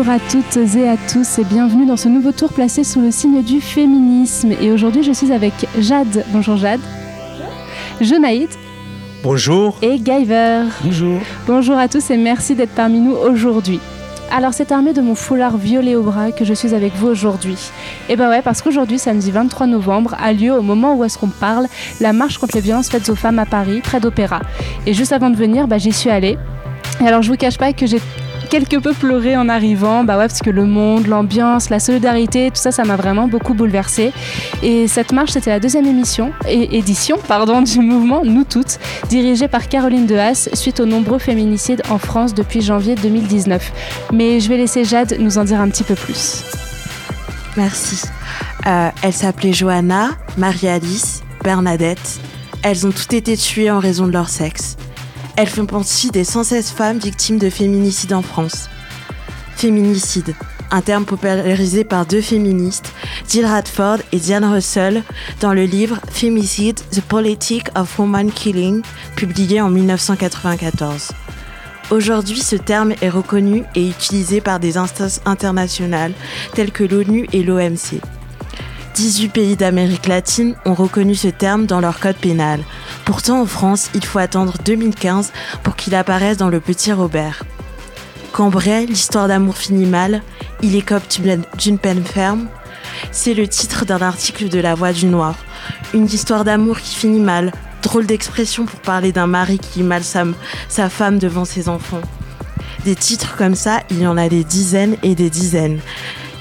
Bonjour à toutes et à tous et bienvenue dans ce nouveau tour placé sous le signe du féminisme. Et aujourd'hui, je suis avec Jade. Bonjour Jade. Jenaïd. Bonjour. Et Guyver. Bonjour. Bonjour à tous et merci d'être parmi nous aujourd'hui. Alors c'est armé de mon foulard violet au bras que je suis avec vous aujourd'hui. Et bah ouais, parce qu'aujourd'hui, samedi 23 novembre, a lieu au moment où est-ce qu'on parle, la marche contre les violences faites aux femmes à Paris, près d'Opéra. Et juste avant de venir, bah, j'y suis allée. Et alors je vous cache pas que j'ai quelque peu pleuré en arrivant, bah ouais, parce que le monde, l'ambiance, la solidarité, tout ça, ça m'a vraiment beaucoup bouleversée. Et cette marche, c'était la deuxième édition du mouvement Nous Toutes, dirigée par Caroline Dehas, suite aux nombreux féminicides en France depuis janvier 2019. Mais je vais laisser Jade nous en dire un petit peu plus. Merci. Euh, elle s'appelait Johanna, Marie-Alice, Bernadette. Elles ont toutes été tuées en raison de leur sexe. Elles font partie des 116 femmes victimes de féminicide en France. Féminicide, un terme popularisé par deux féministes, Jill Radford et Diane Russell, dans le livre Femicide, The Politics of Woman Killing, publié en 1994. Aujourd'hui, ce terme est reconnu et utilisé par des instances internationales telles que l'ONU et l'OMC. 18 pays d'Amérique latine ont reconnu ce terme dans leur code pénal. Pourtant, en France, il faut attendre 2015 pour qu'il apparaisse dans le Petit Robert. Cambrai, l'histoire d'amour finit mal, il écope d'une peine ferme. C'est le titre d'un article de La Voix du Noir. Une histoire d'amour qui finit mal, drôle d'expression pour parler d'un mari qui mal sa, sa femme devant ses enfants. Des titres comme ça, il y en a des dizaines et des dizaines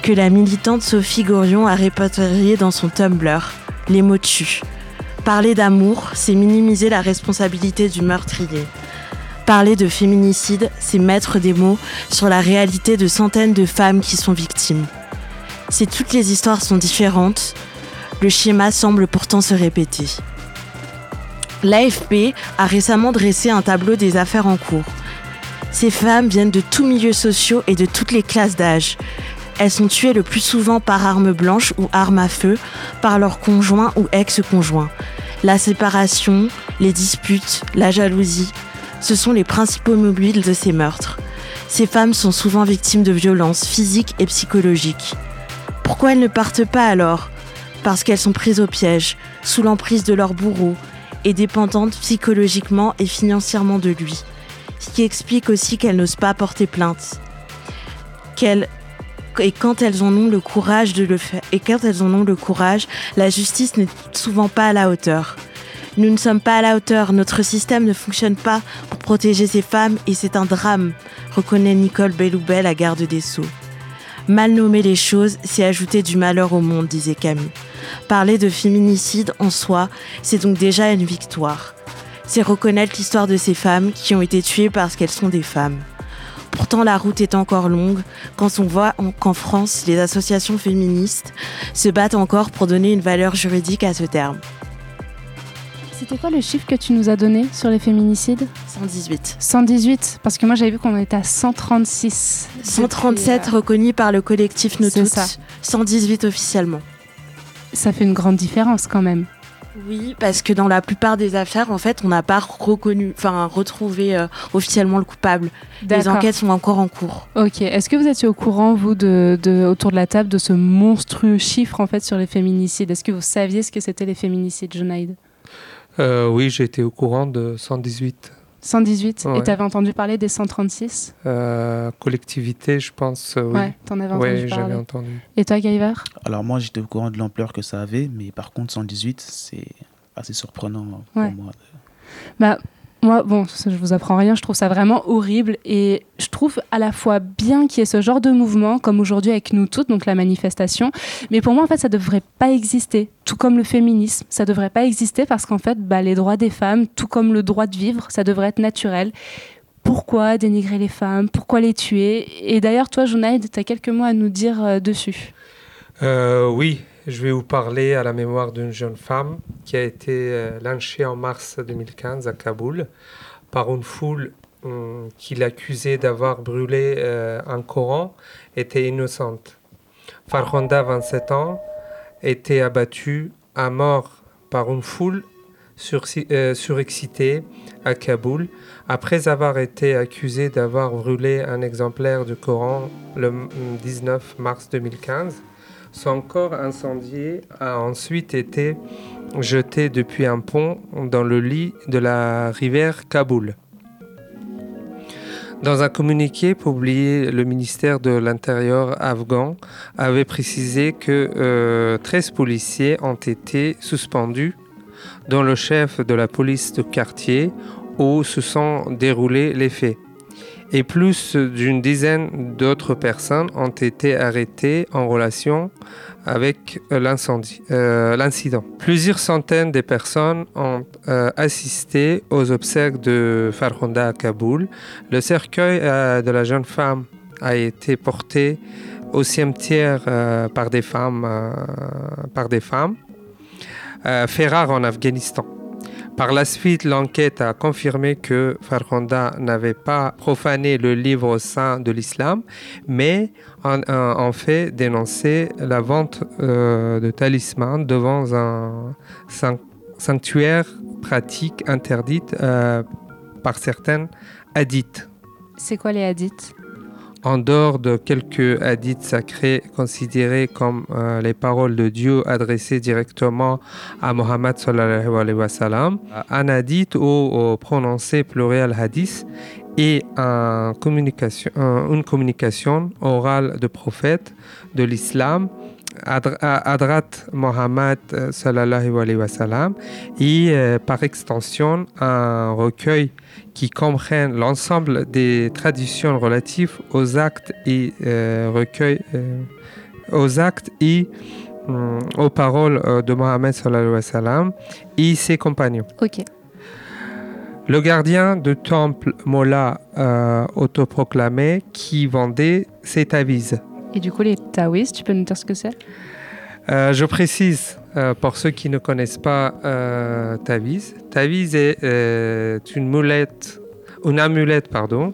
que la militante Sophie Gorion a répertorié dans son Tumblr, Les mots tuent. Parler d'amour, c'est minimiser la responsabilité du meurtrier. Parler de féminicide, c'est mettre des mots sur la réalité de centaines de femmes qui sont victimes. Si toutes les histoires sont différentes, le schéma semble pourtant se répéter. L'AFP a récemment dressé un tableau des affaires en cours. Ces femmes viennent de tous milieux sociaux et de toutes les classes d'âge. Elles sont tuées le plus souvent par arme blanche ou arme à feu, par leur conjoint ou ex-conjoint. La séparation, les disputes, la jalousie, ce sont les principaux mobiles de ces meurtres. Ces femmes sont souvent victimes de violences physiques et psychologiques. Pourquoi elles ne partent pas alors? Parce qu'elles sont prises au piège, sous l'emprise de leur bourreau, et dépendantes psychologiquement et financièrement de lui. Ce qui explique aussi qu'elles n'osent pas porter plainte. Qu'elles et quand elles en ont le courage la justice n'est souvent pas à la hauteur. Nous ne sommes pas à la hauteur, notre système ne fonctionne pas pour protéger ces femmes et c'est un drame, reconnaît Nicole Belloubet, la garde des Sceaux. Mal nommer les choses, c'est ajouter du malheur au monde, disait Camus. Parler de féminicide en soi, c'est donc déjà une victoire. C'est reconnaître l'histoire de ces femmes qui ont été tuées parce qu'elles sont des femmes. Pourtant, la route est encore longue quand on voit qu'en France, les associations féministes se battent encore pour donner une valeur juridique à ce terme. C'était quoi le chiffre que tu nous as donné sur les féminicides? 118. 118 Parce que moi j'avais vu qu'on était à 136. 137 euh, reconnus par le collectif Nous ça. 118 officiellement. Ça fait une grande différence quand même. Oui, parce que dans la plupart des affaires, en fait, on n'a pas reconnu, enfin, retrouvé euh, officiellement le coupable. Les enquêtes sont encore en cours. Ok. Est-ce que vous étiez au courant, vous, de, autour de la table, de ce monstrueux chiffre, en fait, sur les féminicides? Est-ce que vous saviez ce que c'était les féminicides, Jonaïd euh, Oui, j'étais au courant de 118. 118 Et tu avais entendu parler des 136 euh, Collectivité, je pense. Euh, oui, ouais, t'en avais entendu entendu. Et toi, Guyver Alors, moi, j'étais au courant de l'ampleur que ça avait, mais par contre, 118, c'est assez surprenant pour moi. Bah, moi, bon, je vous apprends rien, je trouve ça vraiment horrible et je trouve à la fois bien qu'il y ait ce genre de mouvement, comme aujourd'hui avec nous toutes, donc la manifestation, mais pour moi, en fait, ça devrait pas exister. Tout comme le féminisme, ça devrait pas exister parce qu'en fait, bah, les droits des femmes, tout comme le droit de vivre, ça devrait être naturel. Pourquoi dénigrer les femmes? Pourquoi les tuer? Et d'ailleurs, toi, Jonaïd, tu as quelques mots à nous dire euh, dessus. Euh, oui, je vais vous parler à la mémoire d'une jeune femme qui a été euh, lynchée en mars 2015 à Kaboul par une foule hum, qui l'accusait d'avoir brûlé euh, un Coran était innocente. Farhonda, 27 ans, était abattue à mort par une foule euh, surexcité à Kaboul après avoir été accusé d'avoir brûlé un exemplaire du Coran le 19 mars 2015. Son corps incendié a ensuite été jeté depuis un pont dans le lit de la rivière Kaboul. Dans un communiqué publié, le ministère de l'Intérieur afghan avait précisé que 13 euh, policiers ont été suspendus, dont le chef de la police de quartier, où se sont déroulés les faits et plus d'une dizaine d'autres personnes ont été arrêtées en relation avec euh, l'incident. Plusieurs centaines de personnes ont euh, assisté aux obsèques de Farhonda à Kaboul. Le cercueil euh, de la jeune femme a été porté au cimetière par des femmes, par des femmes en Afghanistan. Par la suite, l'enquête a confirmé que Farhonda n'avait pas profané le livre saint de l'islam, mais en, fait dénoncé la vente euh, de talismans devant un sanctuaire pratique interdite euh, par certaines hadiths. C'est quoi les hadiths? En dehors de quelques hadiths sacrés considérés comme euh, les paroles de Dieu adressées directement à Mohammed sallallahu un hadith ou, prononcé pluriel hadith et une communication orale de prophète de l'islam Adrat Mohammed euh, sallallahu alayhi wa sallam et euh, par extension un recueil qui comprenne l'ensemble des traditions relatives aux actes et euh, recueil aux actes et aux paroles de Mohammed sallallahu alayhi wa sallam et ses compagnons. Ok. Le gardien du temple Mola autoproclamé qui vendait cet avis et du coup, les taoïstes, tu peux nous dire ce que c'est? Euh, Je précise, euh, pour ceux qui ne connaissent pas euh, Taviz, Taviz est une une amulette, pardon,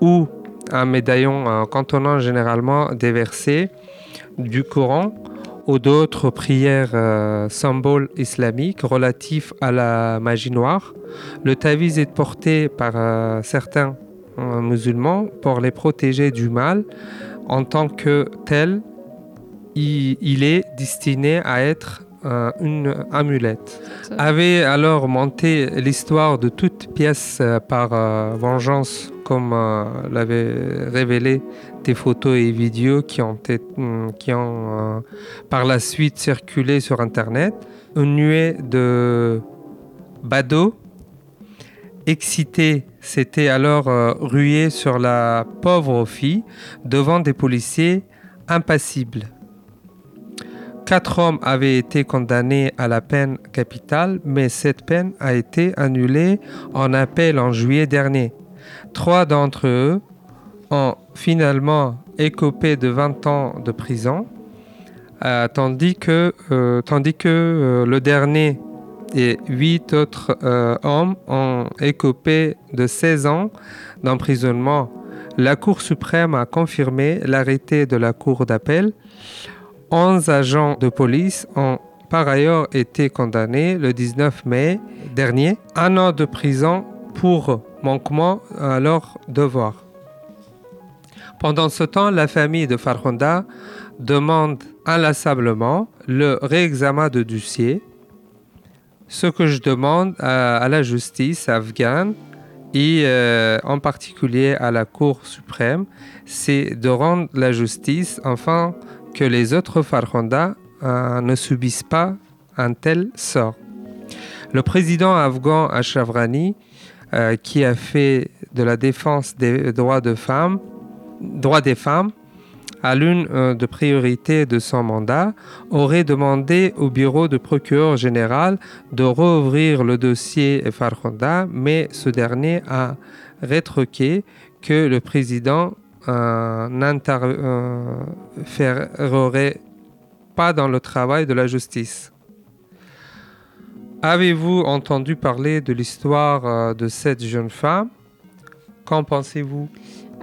ou un médaillon contenant généralement des versets du Coran ou d'autres prières symboles islamiques relatifs à la magie noire. Le taviz est porté par certains musulmans pour les protéger du mal, en tant que tel, il, est destiné à être euh, une amulette. Avait alors monté l'histoire de toute pièce euh, par euh, vengeance, comme l'avaient révélé des photos et vidéos qui ont, mm, qui ont par la suite circulé sur Internet. Une nuée de badauds excités s'était alors euh, rué sur la pauvre fille devant des policiers impassibles. Quatre hommes avaient été condamnés à la peine capitale, mais cette peine a été annulée en appel en juillet dernier. Trois d'entre eux ont finalement écopé de 20 ans de prison, euh, tandis que, euh, tandis que le dernier et huit autres euh, hommes ont écopé de 16 ans d'emprisonnement. La Cour suprême a confirmé l'arrêté de la Cour d'appel. 11 agents de police ont par ailleurs été condamnés le 19 mai dernier, un an de prison pour manquement à leur devoir. Pendant ce temps, la famille de Farhonda demande inlassablement le réexamen de dossier ce que je demande à, la justice afghane et euh, en particulier à la Cour suprême, c'est de rendre la justice afin que les autres Farhonda euh, ne subissent pas un tel sort. Le président afghan Ashraf euh, qui a fait de la défense des droits des femmes à l'une euh, des priorités de son mandat, aurait demandé au bureau de procureur général de rouvrir le dossier Farhonda, mais ce dernier a rétroqué que le président euh, n'interférerait pas dans le travail de la justice. Avez-vous entendu parler de l'histoire euh, de cette jeune femme? Qu'en pensez-vous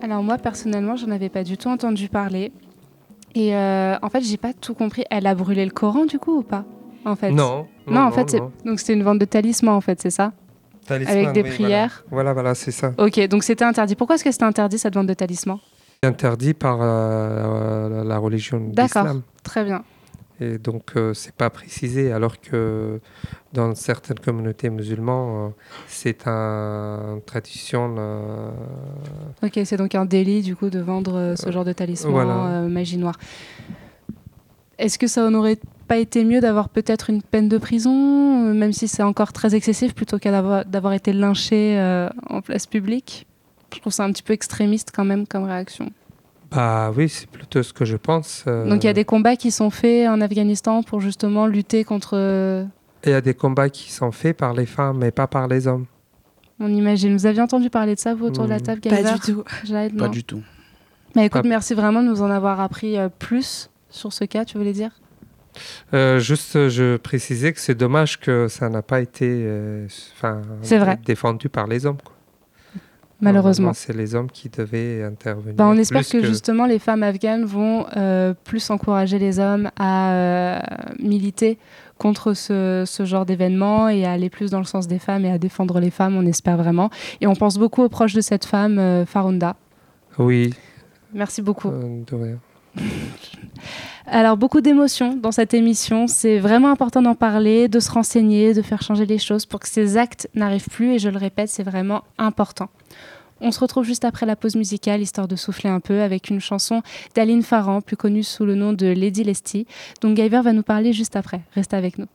alors moi personnellement, j'en avais pas du tout entendu parler. Et euh, en fait, j'ai pas tout compris. Elle a brûlé le Coran du coup ou pas en fait? Non. Non, en fait, donc c'était une vente de talismans, en fait, c'est ça? Talisman, Avec des oui, prières. Voilà, voilà, voilà, c'est ça. Ok, donc c'était interdit. Pourquoi est-ce que c'était interdit cette vente de talismans interdit par euh, la religion D'accord. Très bien. Et donc, euh, c'est pas précisé, alors que dans certaines communautés musulmanes, euh, c'est un- une tradition. euh, Ok, c'est donc un délit du coup de vendre ce genre de talisman voilà. magie noire. Est-ce que ça n'aurait pas été mieux d'avoir peut-être une peine de prison, même si c'est encore très excessif, plutôt qu'à d'avoir- été lynché en place publique? Je trouve ça un petit peu extrémiste quand même comme réaction. Bah oui, c'est plutôt ce que je pense. euh, Donc il y a des combats qui sont faits en Afghanistan pour justement lutter contre... Il y a des combats qui sont faits par les femmes, mais pas par les hommes. on imagine. Vous aviez entendu parler de ça, vous, autour de la Hmm. table, Pas du tout. Jade, Pas du tout. Bah, écoute, Pas- merci vraiment de nous en avoir appris euh, plus sur ce cas, tu voulais dire? Euh, juste, je précisais que c'est dommage que ça n'a pas été euh, vrai. défendu par les hommes. quoi. Malheureusement. C'est les hommes qui devaient intervenir. Bah, on espère que, justement les femmes afghanes vont euh, plus encourager les hommes à euh, militer contre ce, ce genre d'événement et à aller plus dans le sens des femmes et à défendre les femmes, on espère vraiment. Et on pense beaucoup aux proches de cette femme, euh, Farunda. Oui, Merci beaucoup. euh, de rien. Alors, beaucoup d'émotions dans cette émission. C'est vraiment important d'en parler, de se renseigner, de faire changer les choses pour que ces actes n'arrivent plus. Et je le répète, c'est vraiment important. On se retrouve juste après la pause musicale, histoire de souffler un peu, avec une chanson d'Aline Farran, plus connue sous le nom de Lady Lesty, dont Guyver va nous parler juste après. Restez avec nous.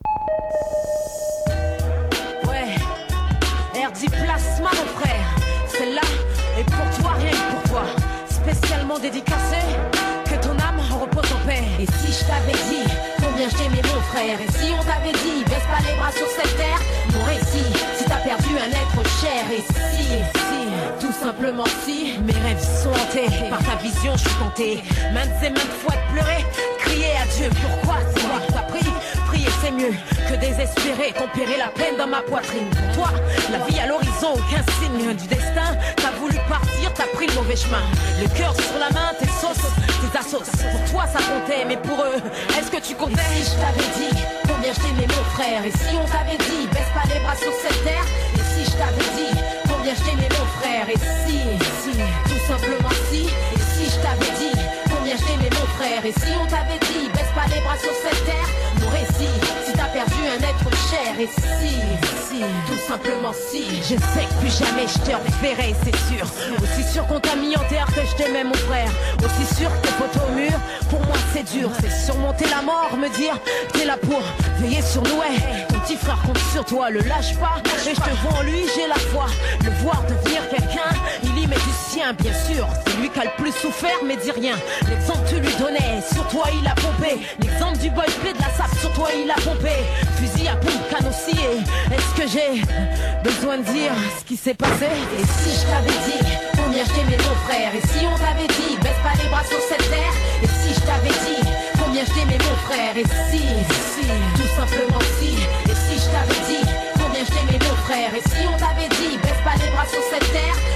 Ouais, Plasma, mon frère. Celle-là est pour toi, rien que pour toi. Spécialement dédicacé, que ton âme repose en paix. Et si je t'avais dit combien je t'aimais, mon frère, et si on t'avait dit baisse pas les bras sur cette terre, mon récit, si t'as perdu un être cher, et si, simplement si, mes rêves sont hantés. Par ta vision, je suis tenté, maintes et maintes fois de pleurer, crier à Dieu. Pourquoi c'est moi qui t'as pris? Prier c'est mieux que désespérer, tempérer la peine dans ma poitrine. Pour toi, la vie à l'horizon, aucun signe du destin. T'as voulu partir, t'as pris le mauvais chemin. Le cœur sur la main, tes sauces, tes assos. Pour toi, ça comptait, mais pour eux, est-ce que tu comptais? Et si je t'avais dit combien je t'aimais, mon frère? Et si on t'avait dit baisse pas les bras sur cette terre? Et si je t'avais dit combien je t'aimais, mon frère Et si, si, tout simplement si Et si je t'avais dit combien t'aimais, mon frère Et si on t'avait dit baisse pas les bras sur cette terre Mon récit, si t'as perdu un être Et si, si, tout simplement si. Je sais que plus jamais je te reverrai, c'est sûr. Aussi sûr qu'on t'a mis en terre que je t'aimais, mon frère. Aussi sûr que photo au mur, pour moi c'est dur. C'est surmonter la mort, me dire t'es là pour veiller sur nous. Ouais. Ton petit frère compte sur toi, le lâche pas. Et je te vois en lui, j'ai la foi. Le voir devenir quelqu'un, met du sien Bien sûr, c'est lui qui a le plus souffert mais dis rien. L'exemple tu lui donnais, sur toi il a pompé. L'exemple du boy play de la sape, sur toi il a pompé. Fusil à pompe, canon Est-ce que j'ai besoin de dire ce qui s'est passé? Et si je t'avais dit combien je t'aimais mon frère? Et si on t'avait dit baisse pas les bras sur cette terre? Et si je t'avais dit combien je t'aimais mon frère? Et si, si, tout simplement si. Et si je t'avais dit combien je t'aimais mon frère? Et si on t'avait dit baisse pas les bras sur cette terre?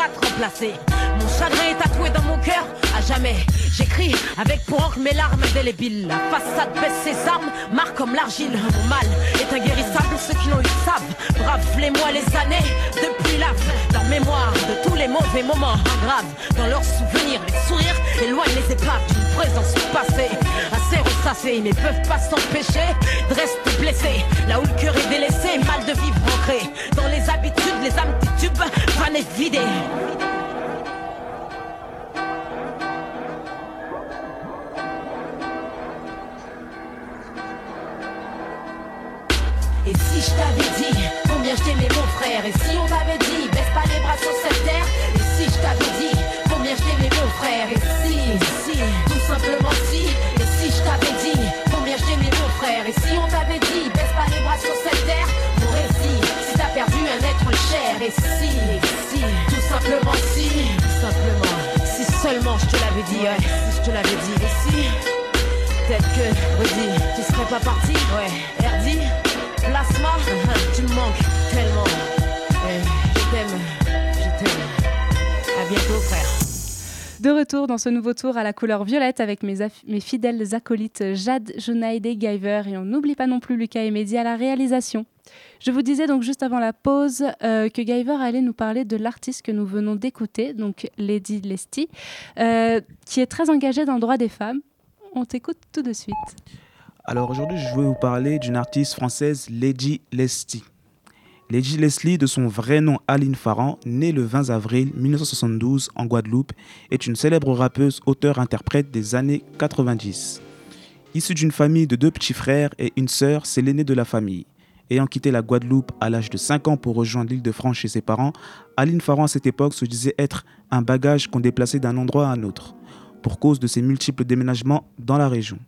Mon chagrin est tatoué dans mon cœur jamais. J'écris avec pour encre mes larmes indélébiles La façade baisse ses armes, marque comme l'argile. Mon mal est inguérissable, ceux qui l'ont eu savent. Brave les mois, les années, depuis la mémoire de tous les mauvais moments graves Dans leurs souvenirs, les sourires éloignent les épaves d'une présence passée. Assez ressassée, mais peuvent pas s'empêcher de rester blessés Là où le cœur est délaissé, mal de vivre ancré. Dans les habitudes, les âmes titubes, van et vidées Si, si, tout simplement si Tout simplement, si seulement je te l'avais dit ouais, Si je te l'avais dit Et si, peut-être que, redis, tu serais pas parti Ouais, Erdi Plasma, tu me manques tellement. Eh, je t'aime, je t'aime. À bientôt, frère. De retour dans ce nouveau tour à la couleur violette avec mes, fidèles acolytes Jade, Jonaïde et Guyver. Et on n'oublie pas non plus Lucas et Mehdi à la réalisation. Je vous disais donc juste avant la pause euh, que Guyver allait nous parler de l'artiste que nous venons d'écouter, donc Lady Lesty, euh, qui est très engagée dans le droit des femmes. On t'écoute tout de suite. Alors aujourd'hui, je vais vous parler d'une artiste française, Lady Lesty. Lady Leslie, de son vrai nom Aline Farran, née le 20 avril 1972 en Guadeloupe, est une célèbre rappeuse, auteure-interprète des années 90. Issue d'une famille de deux petits frères et une sœur, c'est l'aînée de la famille. Ayant quitté la Guadeloupe à l'âge de 5 ans pour rejoindre l'île de France chez ses parents, Aline Farran à cette époque se disait être un bagage qu'on déplaçait d'un endroit à un autre, pour cause de ses multiples déménagements dans la région.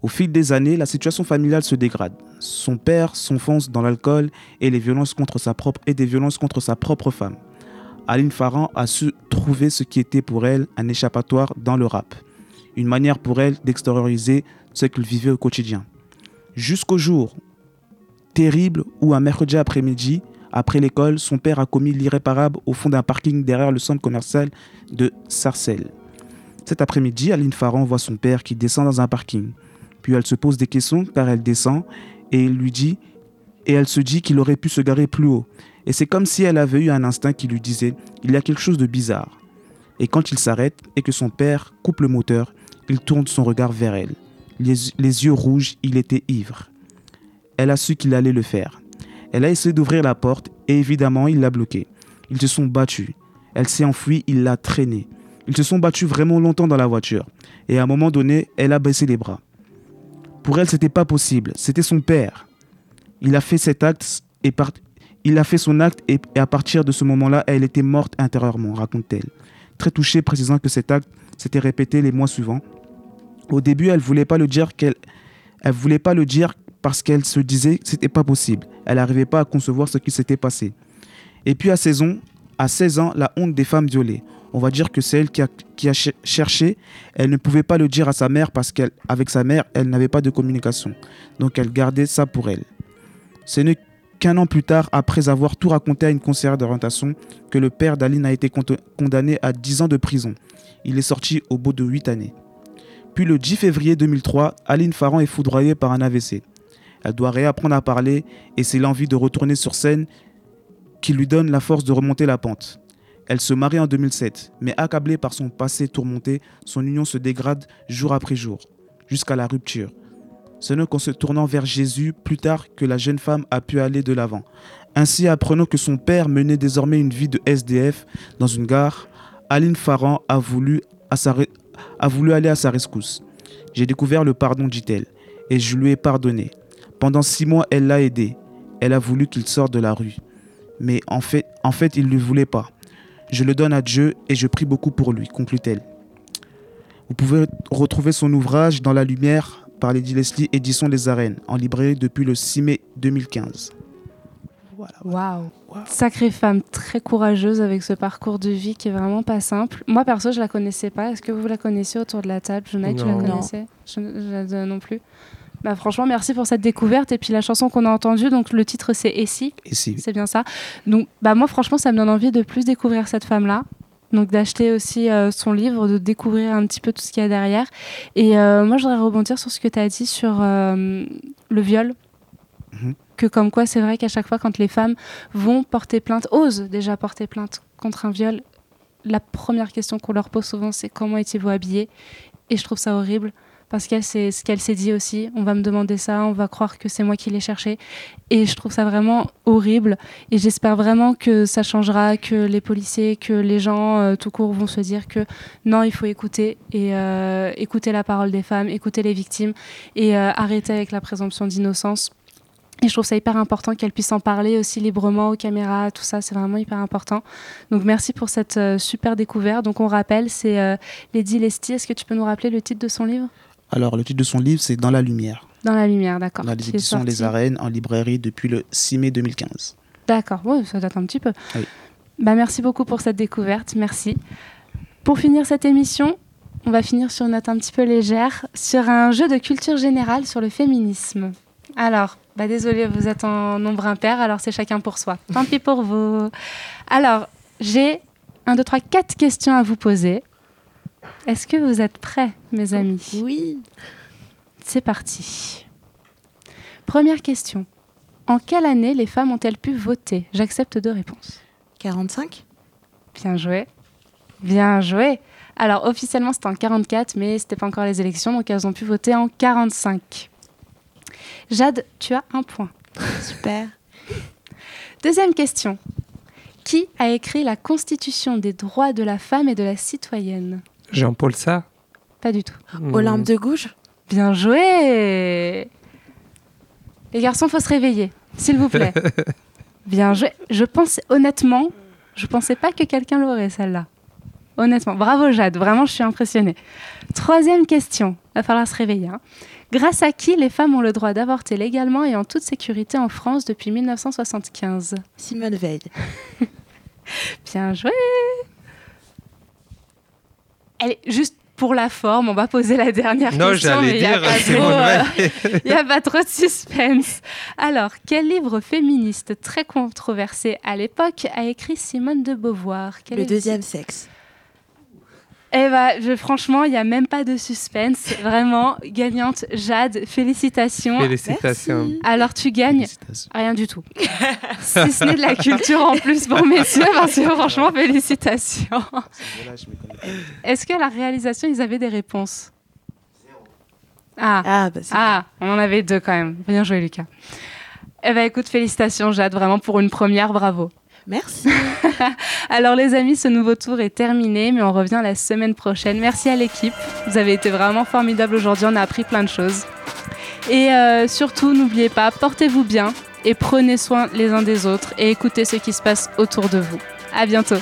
Au fil des années, la situation familiale se dégrade. Son père s'enfonce dans l'alcool et les violences contre sa propre et des violences contre sa propre femme. Aline Farran a su trouver ce qui était pour elle un échappatoire dans le rap, une manière pour elle d'extérioriser ce qu'elle vivait au quotidien. Jusqu'au jour terrible où un mercredi après-midi, après l'école, son père a commis l'irréparable au fond d'un parking derrière le centre commercial de Sarcelles. Cet après-midi, Aline Farran voit son père qui descend dans un parking. Puis elle se pose des questions car elle descend et lui dit et elle se dit qu'il aurait pu se garer plus haut. Et c'est comme si elle avait eu un instinct qui lui disait il y a quelque chose de bizarre. Et quand il s'arrête et que son père coupe le moteur, il tourne son regard vers elle. Les yeux rouges, il était ivre. Elle a su qu'il allait le faire. Elle a essayé d'ouvrir la porte et évidemment il l'a bloqué. Ils se sont battus. Elle s'est enfuie, il l'a traînée. Ils se sont battus vraiment longtemps dans la voiture. Et à un moment donné, elle a baissé les bras. Pour elle, c'était pas possible. C'était son père. Il a fait cet acte et il a fait son acte et, à partir de ce moment-là, elle était morte intérieurement, raconte-t-elle. Très touchée, précisant que cet acte s'était répété les mois suivants. Au début, elle voulait pas le dire qu'elle, elle voulait pas le dire parce qu'elle se disait que c'était pas possible. Elle n'arrivait pas à concevoir ce qui s'était passé. Et puis à 16 ans, à 16 ans, la honte des femmes violées on va dire que c'est elle qui a, cherché. Elle ne pouvait pas le dire à sa mère parce qu'avec sa mère, elle n'avait pas de communication. Donc elle gardait ça pour elle. Ce n'est qu'un an plus tard, après avoir tout raconté à une conseillère d'orientation, que le père d'Aline a été condamné à 10 ans de prison. Il est sorti au bout de 8 années. Puis le 10 février 2003, Aline Farran est foudroyée par un AVC. Elle doit réapprendre à parler et c'est l'envie de retourner sur scène qui lui donne la force de remonter la pente. Elle se marie en 2007, mais accablée par son passé tourmenté, son union se dégrade jour après jour, jusqu'à la rupture. Ce n'est qu'en se tournant vers Jésus plus tard que la jeune femme a pu aller de l'avant. Ainsi, apprenant que son père menait désormais une vie de SDF dans une gare, Aline Farran a voulu, a voulu aller à sa rescousse. J'ai découvert le pardon, dit-elle, et je lui ai pardonné. Pendant six mois, elle l'a aidé. Elle a voulu qu'il sorte de la rue. Mais en fait, en fait il ne le voulait pas. Je le donne à Dieu et je prie beaucoup pour lui, conclut-elle. Vous pouvez retrouver son ouvrage Dans la lumière par Lady Leslie, édition Les Arènes, en librairie depuis le 6 mai 2015. Voilà. Waouh! Sacrée femme, très courageuse avec ce parcours de vie qui est vraiment pas simple. Moi, perso, je la connaissais pas. Est-ce que vous la connaissez autour de la table? Jonathan, tu la connaissais? Je, non plus. Bah, franchement, merci pour cette découverte. Et puis la chanson qu'on a entendue, donc le titre c'est Et si? C'est bien ça. Donc bah, moi, franchement, ça me donne envie de plus découvrir cette femme-là. Donc d'acheter aussi euh, son livre, de découvrir un petit peu tout ce qu'il y a derrière. Et euh, moi, je voudrais rebondir sur ce que tu as dit sur euh, le viol. Mhm. Que comme quoi, c'est vrai qu'à chaque fois, quand les femmes vont porter plainte, osent déjà porter plainte contre un viol, la première question qu'on leur pose souvent, c'est comment étiez-vous habillée Et je trouve ça horrible parce que c'est ce qu'elle s'est dit aussi. On va me demander ça, on va croire que c'est moi qui l'ai cherché. Et je trouve ça vraiment horrible. Et j'espère vraiment que ça changera, que les policiers, que les gens euh, tout court vont se dire que non, il faut écouter et euh, écouter la parole des femmes, écouter les victimes et euh, arrêter avec la présomption d'innocence. Et je trouve ça hyper important qu'elle puisse en parler aussi librement aux caméras, tout ça, c'est vraiment hyper important. Donc merci pour cette super découverte. Donc on rappelle, c'est Lady Lestie. Est-ce que tu peux nous rappeler le titre de son livre? Alors, le titre de son livre, c'est Dans la lumière. Dans la lumière, d'accord. Dans les éditions Les Arènes, en librairie depuis le 6 mai 2015. D'accord, ça date un petit peu. Bah, merci beaucoup pour cette découverte, merci. Pour finir cette émission, on va finir sur une note un petit peu légère, sur un jeu de culture générale sur le féminisme. Alors, bah désolé, vous êtes en nombre impair, alors c'est chacun pour soi. Tant pis pour vous. Alors, j'ai un, deux, trois, quatre questions à vous poser. Est-ce que vous êtes prêts, mes amis Oui. C'est parti. Première question. En quelle année les femmes ont-elles pu voter? J'accepte deux réponses. 45 Bien joué. Bien joué. Alors officiellement c'était en 44, mais c'était pas encore les élections, donc elles ont pu voter en 45. Jade, tu as un point. Super. Deuxième question. Qui a écrit la Constitution des droits de la femme et de la citoyenne? Jean-Paul Sartre Pas du tout. Olympe de Gouges Bien joué Les garçons, faut se réveiller, s'il vous plaît. Bien joué. Je pense, honnêtement, je pensais pas que quelqu'un l'aurait, celle-là. Honnêtement. Bravo, Jade. Vraiment, je suis impressionnée. Troisième question. Va falloir se réveiller. hein. Grâce à qui les femmes ont le droit d'avorter légalement et en toute sécurité en France depuis 1975 Simone Veil. Bien joué Juste pour la forme, on va poser la dernière Non, question. mais j'allais il y a dire euh. Il n'y a pas trop de suspense. Alors, quel livre féministe très controversé à l'époque a écrit Simone de Beauvoir? Quel Le deuxième sexe. Eh ben, je, franchement, il n'y a même pas de suspense. Vraiment, gagnante Jade, félicitations. Félicitations. Merci. Alors, tu gagnes Félicitations. rien du tout. si ce n'est de la culture en plus pour messieurs, parce que franchement, félicitations. Est-ce que la réalisation, ils avaient des réponses? Ah, Ah, bah c'est ah, on en avait deux quand même. Bien joué, Lucas. Eh ben, écoute, félicitations, Jade, vraiment pour une première, bravo. Merci. Alors les amis, ce nouveau tour est terminé, mais on revient la semaine prochaine. Merci à l'équipe, vous avez été vraiment formidables aujourd'hui, on a appris plein de choses. Et euh, surtout, n'oubliez pas, portez-vous bien et prenez soin les uns des autres et écoutez ce qui se passe autour de vous. À bientôt.